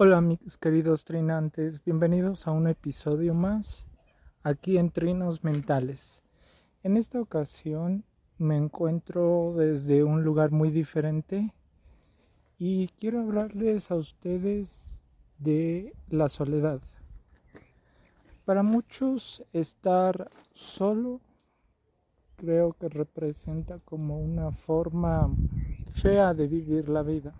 Hola mis queridos trinantes, bienvenidos a un episodio más aquí en Trinos Mentales. En esta ocasión me encuentro desde un lugar muy diferente y quiero hablarles a ustedes de la soledad. Para muchos estar solo creo que representa como una forma fea de vivir la vida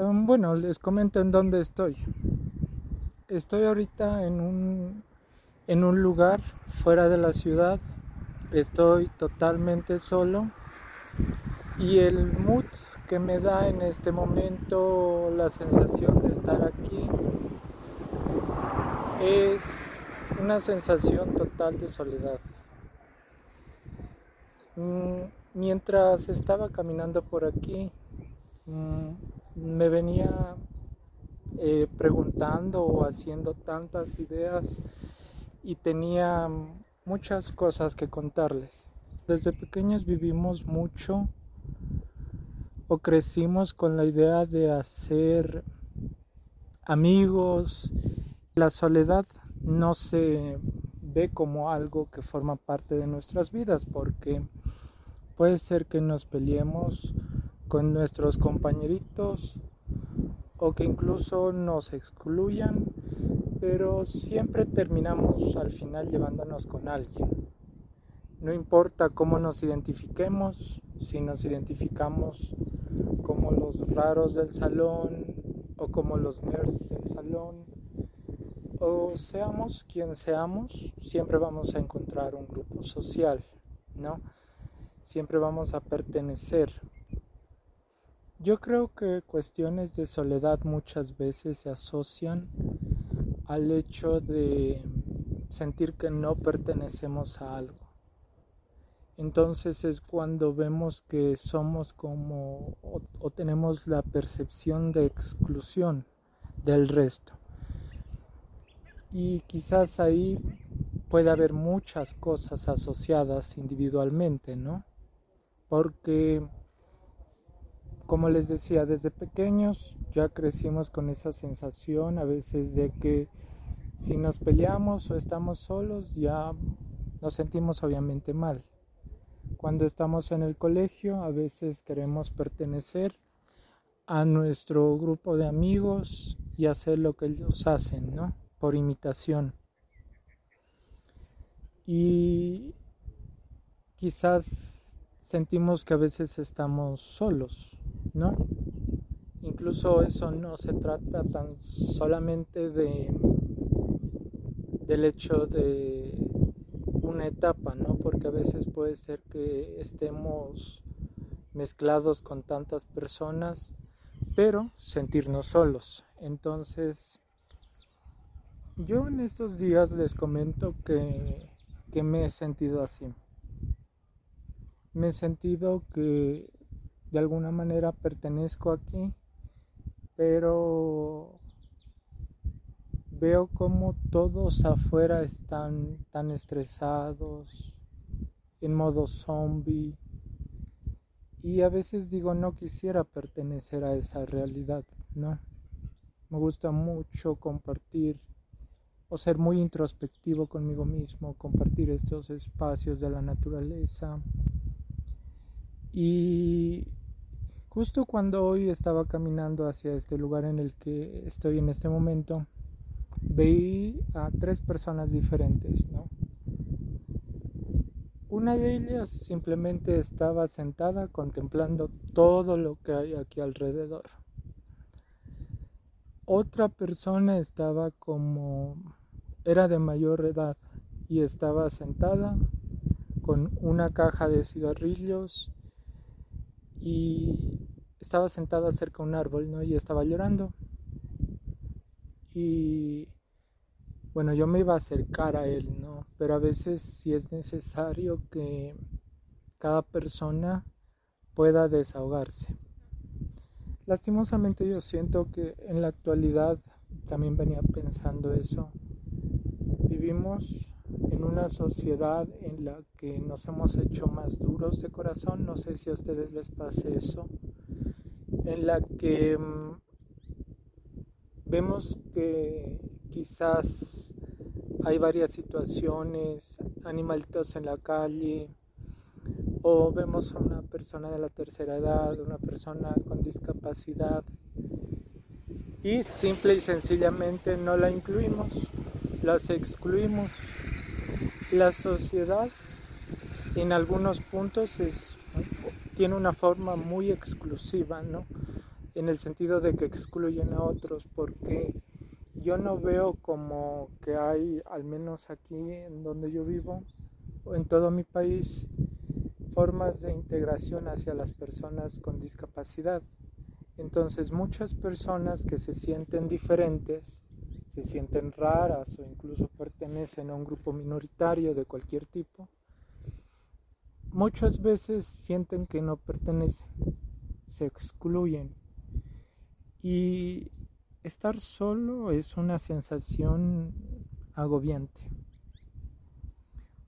bueno, les comento en dónde estoy. Estoy ahorita en un, en un lugar fuera de la ciudad. Estoy totalmente solo. Y el mood que me da en este momento la sensación de estar aquí es una sensación total de soledad. Mm, mientras estaba caminando por aquí, mm, me venía eh, preguntando o haciendo tantas ideas y tenía muchas cosas que contarles. Desde pequeños vivimos mucho o crecimos con la idea de hacer amigos. La soledad no se ve como algo que forma parte de nuestras vidas porque puede ser que nos peleemos con nuestros compañeritos o que incluso nos excluyan, pero siempre terminamos al final llevándonos con alguien. No importa cómo nos identifiquemos, si nos identificamos como los raros del salón o como los nerds del salón, o seamos quien seamos, siempre vamos a encontrar un grupo social, ¿no? Siempre vamos a pertenecer yo creo que cuestiones de soledad muchas veces se asocian al hecho de sentir que no pertenecemos a algo. Entonces es cuando vemos que somos como o, tenemos la percepción de exclusión del resto. Y quizás ahí puede haber muchas cosas asociadas individualmente, ¿no? Porque como les decía, desde pequeños ya crecimos con esa sensación a veces de que si nos peleamos o estamos solos ya nos sentimos obviamente mal. Cuando estamos en el colegio a veces queremos pertenecer a nuestro grupo de amigos y hacer lo que ellos hacen, ¿no? Por imitación. Y quizás sentimos que a veces estamos solos ¿no? Incluso eso no se trata tan solamente de del hecho de una etapa, ¿no? Porque a veces puede ser que estemos mezclados con tantas personas, pero sentirnos solos. Entonces, yo en estos días les comento que, que me he sentido así. Me he sentido que de alguna manera pertenezco aquí, pero veo como todos afuera están tan estresados, en modo zombie, y a veces digo no quisiera pertenecer a esa realidad, ¿no? Me gusta mucho compartir o ser muy introspectivo conmigo mismo, compartir estos espacios de la naturaleza. Y Justo cuando hoy estaba caminando hacia este lugar en el que estoy en este momento, veí a tres personas diferentes, ¿no? Una de ellas simplemente estaba sentada contemplando todo lo que hay aquí alrededor. Otra persona estaba como era de mayor edad y estaba sentada con una caja de cigarrillos y estaba sentada cerca de un árbol, ¿no? Y estaba llorando. Y bueno, yo me iba a acercar a él, ¿no? Pero a veces sí es necesario que cada persona pueda desahogarse. Lastimosamente yo siento que en la actualidad también venía pensando eso. Vivimos una sociedad en la que nos hemos hecho más duros de corazón, no sé si a ustedes les pase eso, en la que mm, vemos que quizás hay varias situaciones, animalitos en la calle, o vemos a una persona de la tercera edad, una persona con discapacidad, y simple y sencillamente no la incluimos, las excluimos. La sociedad en algunos puntos es, tiene una forma muy exclusiva, ¿no? En el sentido de que excluyen a otros, porque yo no veo como que hay, al menos aquí en donde yo vivo, o en todo mi país, formas de integración hacia las personas con discapacidad. Entonces muchas personas que se sienten diferentes, se sienten raras o incluso pertenecen a un grupo minoritario de cualquier tipo, muchas veces sienten que no pertenecen, se excluyen. Y estar solo es una sensación agobiante.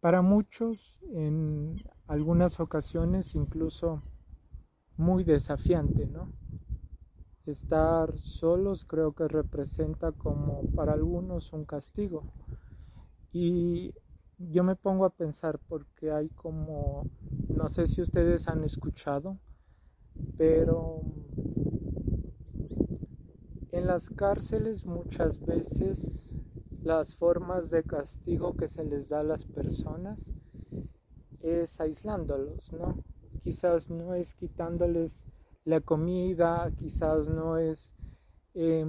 Para muchos, en algunas ocasiones, incluso muy desafiante, ¿no? Estar solos creo que representa como para algunos un castigo. Y yo me pongo a pensar porque hay como, no sé si ustedes han escuchado, pero en las cárceles muchas veces las formas de castigo que se les da a las personas es aislándolos, ¿no? Quizás no es quitándoles la comida, quizás no es eh,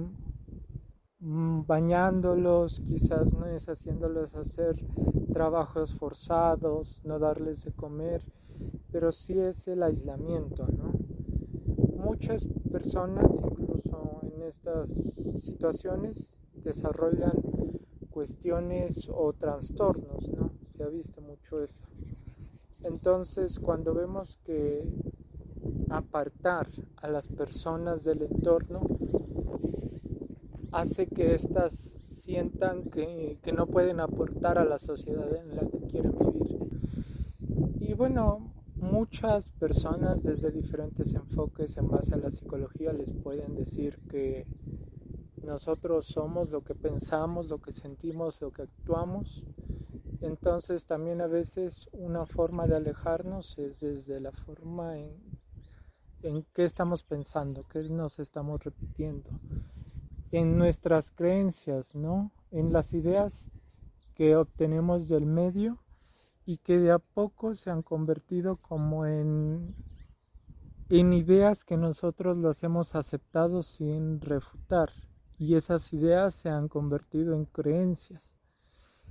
mm, bañándolos, quizás no es haciéndolos hacer trabajos forzados, no darles de comer, pero sí es el aislamiento, ¿no? Muchas personas, incluso en estas situaciones, desarrollan cuestiones o trastornos, ¿no? Se ha visto mucho eso. Entonces, cuando vemos que apartar a las personas del entorno hace que éstas sientan que, no pueden aportar a la sociedad en la que quieren vivir. Y bueno, muchas personas desde diferentes enfoques en base a la psicología les pueden decir que nosotros somos lo que pensamos, lo que sentimos, lo que actuamos. Entonces también a veces una forma de alejarnos es desde la forma en en qué estamos pensando, qué nos estamos repitiendo, en nuestras creencias, ¿no? En las ideas que obtenemos del medio y que de a poco se han convertido como en, en ideas que nosotros las hemos aceptado sin refutar y esas ideas se han convertido en creencias.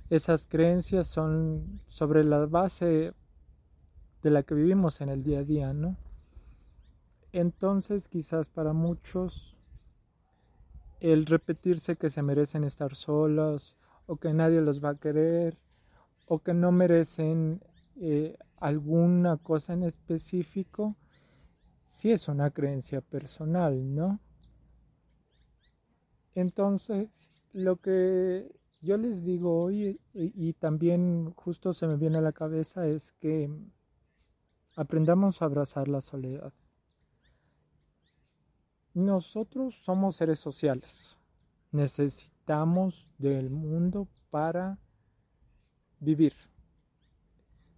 Esas creencias son sobre la base de la que vivimos en el día a día, ¿no? Entonces quizás para muchos el repetirse que se merecen estar solos o que nadie los va a querer o que no merecen eh, alguna cosa en específico, sí es una creencia personal, ¿no? Entonces, lo que yo les digo hoy y también justo se me viene a la cabeza es que aprendamos a abrazar la soledad. Nosotros somos seres sociales. Necesitamos del mundo para vivir.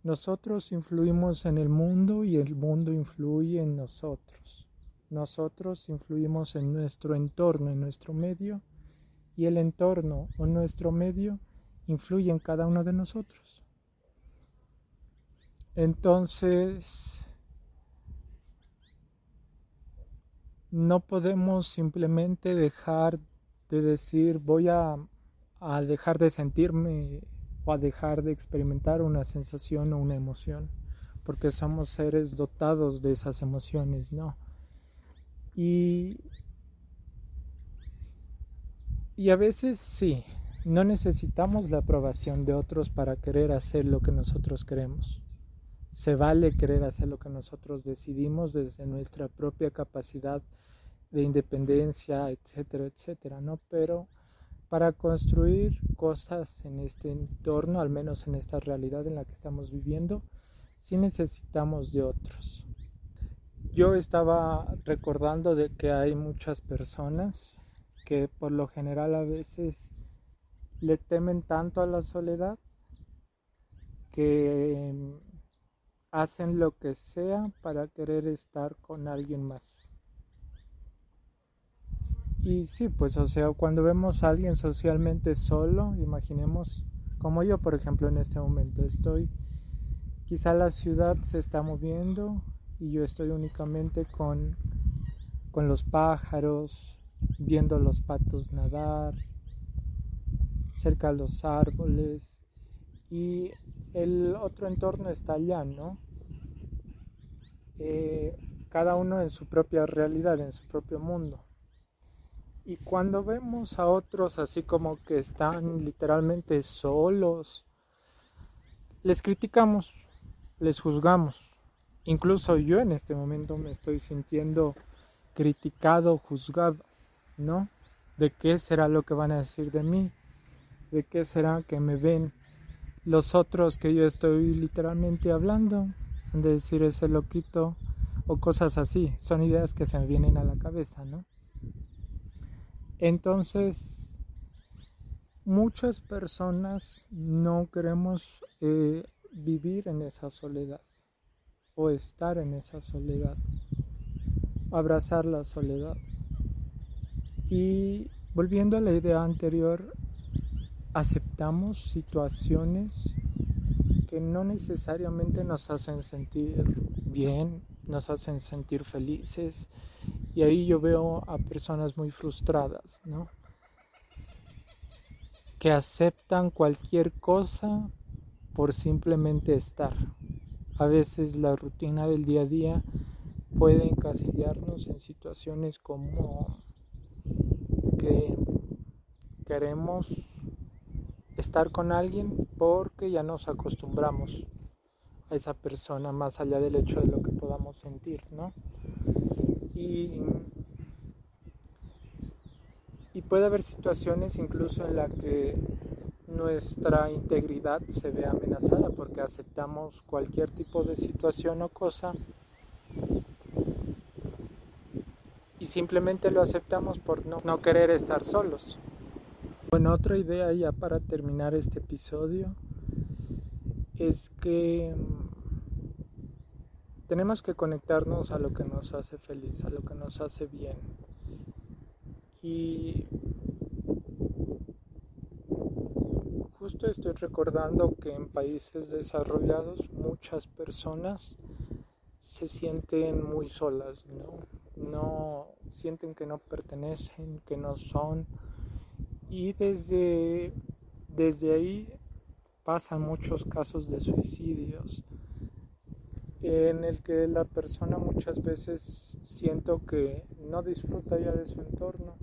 Nosotros influimos en el mundo y el mundo influye en nosotros. Nosotros influimos en nuestro entorno, en nuestro medio, y el entorno o nuestro medio influye en cada uno de nosotros. Entonces, no podemos simplemente dejar de decir voy a, dejar de sentirme o a dejar de experimentar una sensación o una emoción, porque somos seres dotados de esas emociones, ¿no? Y, y a veces sí, no necesitamos la aprobación de otros para querer hacer lo que nosotros queremos. Se vale querer hacer lo que nosotros decidimos desde nuestra propia capacidad de independencia, etcétera, etcétera, ¿no? Pero para construir cosas en este entorno, al menos en esta realidad en la que estamos viviendo, sí necesitamos de otros. Yo estaba recordando de que hay muchas personas que por lo general a veces le temen tanto a la soledad que hacen lo que sea para querer estar con alguien más. Y sí, pues o sea, cuando vemos a alguien socialmente solo, imaginemos como yo, por ejemplo, en este momento estoy, quizá la ciudad se está moviendo y yo estoy únicamente con, con los pájaros, viendo los patos nadar, cerca de los árboles y el otro entorno está allá, ¿no? Eh, cada uno en su propia realidad, en su propio mundo. Y cuando vemos a otros así como que están literalmente solos, les criticamos, les juzgamos. Incluso yo en este momento me estoy sintiendo criticado, juzgado, ¿no? ¿De qué será lo que van a decir de mí? ¿De qué será que me ven los otros que yo estoy literalmente hablando? De decir ese loquito o cosas así. Son ideas que se me vienen a la cabeza, ¿no? Entonces, muchas personas no queremos eh, vivir en esa soledad o estar en esa soledad, abrazar la soledad. Y volviendo a la idea anterior, aceptamos situaciones que no necesariamente nos hacen sentir bien, nos hacen sentir felices, y ahí yo veo a personas muy frustradas, ¿no? Que aceptan cualquier cosa por simplemente estar. A veces la rutina del día a día puede encasillarnos en situaciones como que queremos estar con alguien porque ya nos acostumbramos a esa persona más allá del hecho de lo que podamos sentir, ¿no? Y, puede haber situaciones incluso en las que nuestra integridad se ve amenazada porque aceptamos cualquier tipo de situación o cosa y simplemente lo aceptamos por no, no querer estar solos. Bueno, otra idea ya para terminar este episodio es que tenemos que conectarnos a lo que nos hace feliz, a lo que nos hace bien. Y justo estoy recordando que en países desarrollados muchas personas se sienten muy solas, ¿no? No sienten que no pertenecen, que no son. Y desde, desde ahí pasan muchos casos de suicidios en el que la persona muchas veces siento que no disfruta ya de su entorno,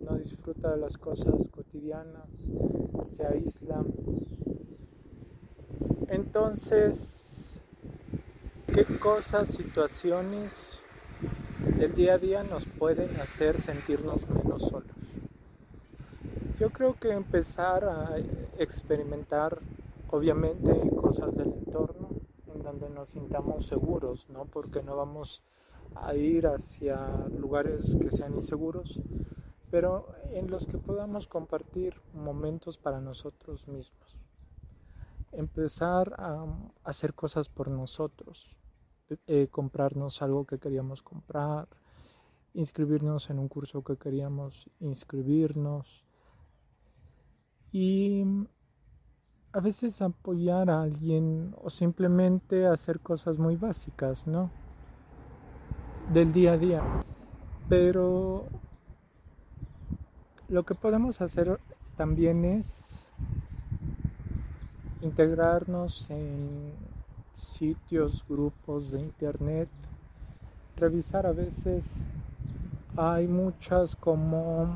no disfruta de las cosas cotidianas, se aísla. Entonces, ¿qué cosas, situaciones del día a día nos pueden hacer sentirnos menos solos? Yo creo que empezar a experimentar, obviamente, cosas del entorno, donde nos sintamos seguros, ¿no? Porque no vamos a ir hacia lugares que sean inseguros, pero en los que podamos compartir momentos para nosotros mismos. Empezar a hacer cosas por nosotros, eh, comprarnos algo que queríamos comprar, inscribirnos en un curso que queríamos inscribirnos y a veces apoyar a alguien o simplemente hacer cosas muy básicas, ¿no? Del día a día. Pero lo que podemos hacer también es integrarnos en sitios, grupos de internet, revisar a veces hay muchas como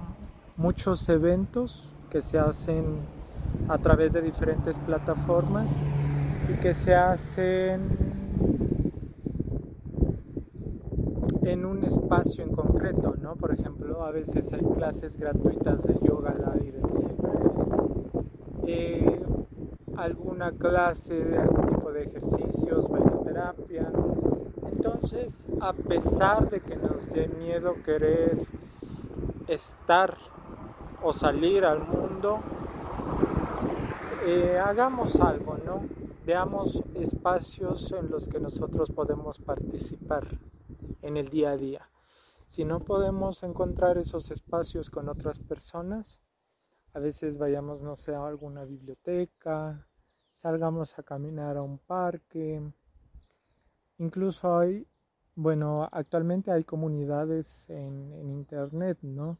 muchos eventos que se hacen a través de diferentes plataformas y que se hacen en un espacio en concreto, ¿no? Por ejemplo, a veces hay clases gratuitas de yoga al aire libre, eh, alguna clase de algún tipo de ejercicios, bailoterapia. Entonces, a pesar de que nos dé miedo querer estar o salir al mundo, eh, hagamos algo, ¿no? Veamos espacios en los que nosotros podemos participar en el día a día. Si no podemos encontrar esos espacios con otras personas, a veces vayamos, no sé, a alguna biblioteca, salgamos a caminar a un parque. Incluso hay, bueno, actualmente hay comunidades en, en Internet, ¿no?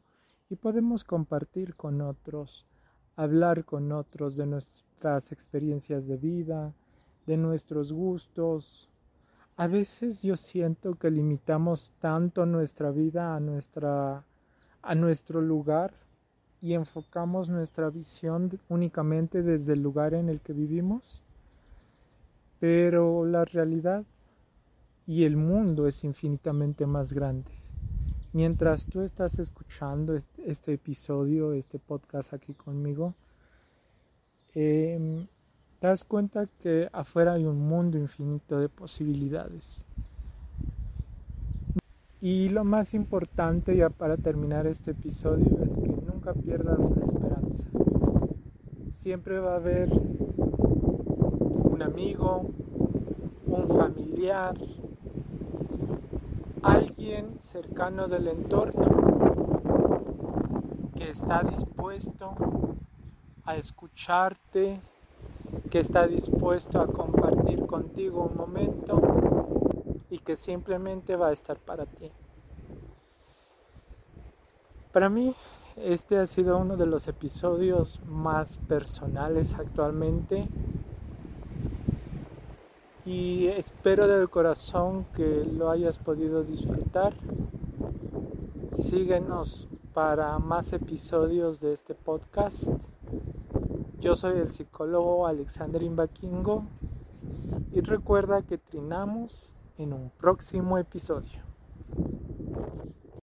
Y podemos compartir con otros, hablar con otros de nuestras experiencias de vida, de nuestros gustos, a veces yo siento que limitamos tanto nuestra vida a, nuestra, a nuestro lugar y enfocamos nuestra visión únicamente desde el lugar en el que vivimos, pero la realidad y el mundo es infinitamente más grande. Mientras tú estás escuchando este, episodio, este podcast aquí conmigo, eh, te das cuenta que afuera hay un mundo infinito de posibilidades. Y lo más importante ya para terminar este episodio es que nunca pierdas la esperanza. Siempre va a haber un amigo, un familiar, cercano del entorno que está dispuesto a escucharte, que está dispuesto a compartir contigo un momento y que simplemente va a estar para ti. Para mí, este ha sido uno de los episodios más personales actualmente y espero del corazón que lo hayas podido disfrutar. Síguenos para más episodios de este podcast. Yo soy el psicólogo Alexander Imbaquingo y recuerda que trinamos en un próximo episodio.